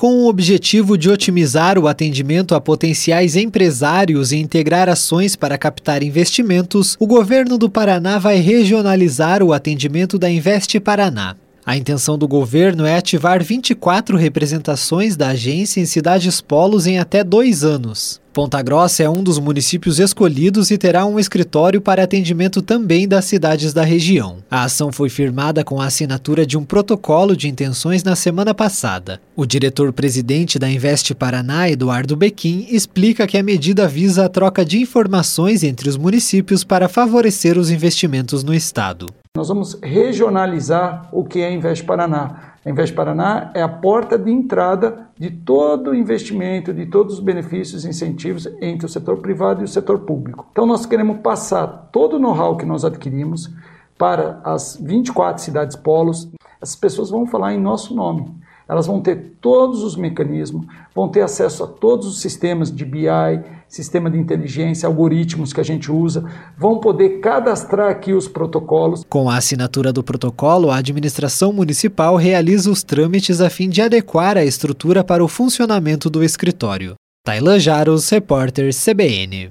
Com o objetivo de otimizar o atendimento a potenciais empresários e integrar ações para captar investimentos, o governo do Paraná vai regionalizar o atendimento da Investe Paraná. A intenção do governo é ativar 24 representações da agência em cidades polos em até dois anos. Ponta Grossa é um dos municípios escolhidos e terá um escritório para atendimento também das cidades da região. A ação foi firmada com a assinatura de um protocolo de intenções na semana passada. O diretor-presidente da Investe Paraná, Eduardo Bequim, explica que a medida visa a troca de informações entre os municípios para favorecer os investimentos no estado. Nós vamos regionalizar o que é Invest Paraná. A Invest Paraná é a porta de entrada de todo o investimento, de todos os benefícios e incentivos entre o setor privado e o setor público. Então nós queremos passar todo o know-how que nós adquirimos para as 24 cidades polos. As pessoas vão falar em nosso nome. Elas vão ter todos os mecanismos, vão ter acesso a todos os sistemas de BI, sistema de inteligência, algoritmos que a gente usa, vão poder cadastrar aqui os protocolos. Com a assinatura do protocolo, a administração municipal realiza os trâmites a fim de adequar a estrutura para o funcionamento do escritório. Tailan Jaros, repórter CBN.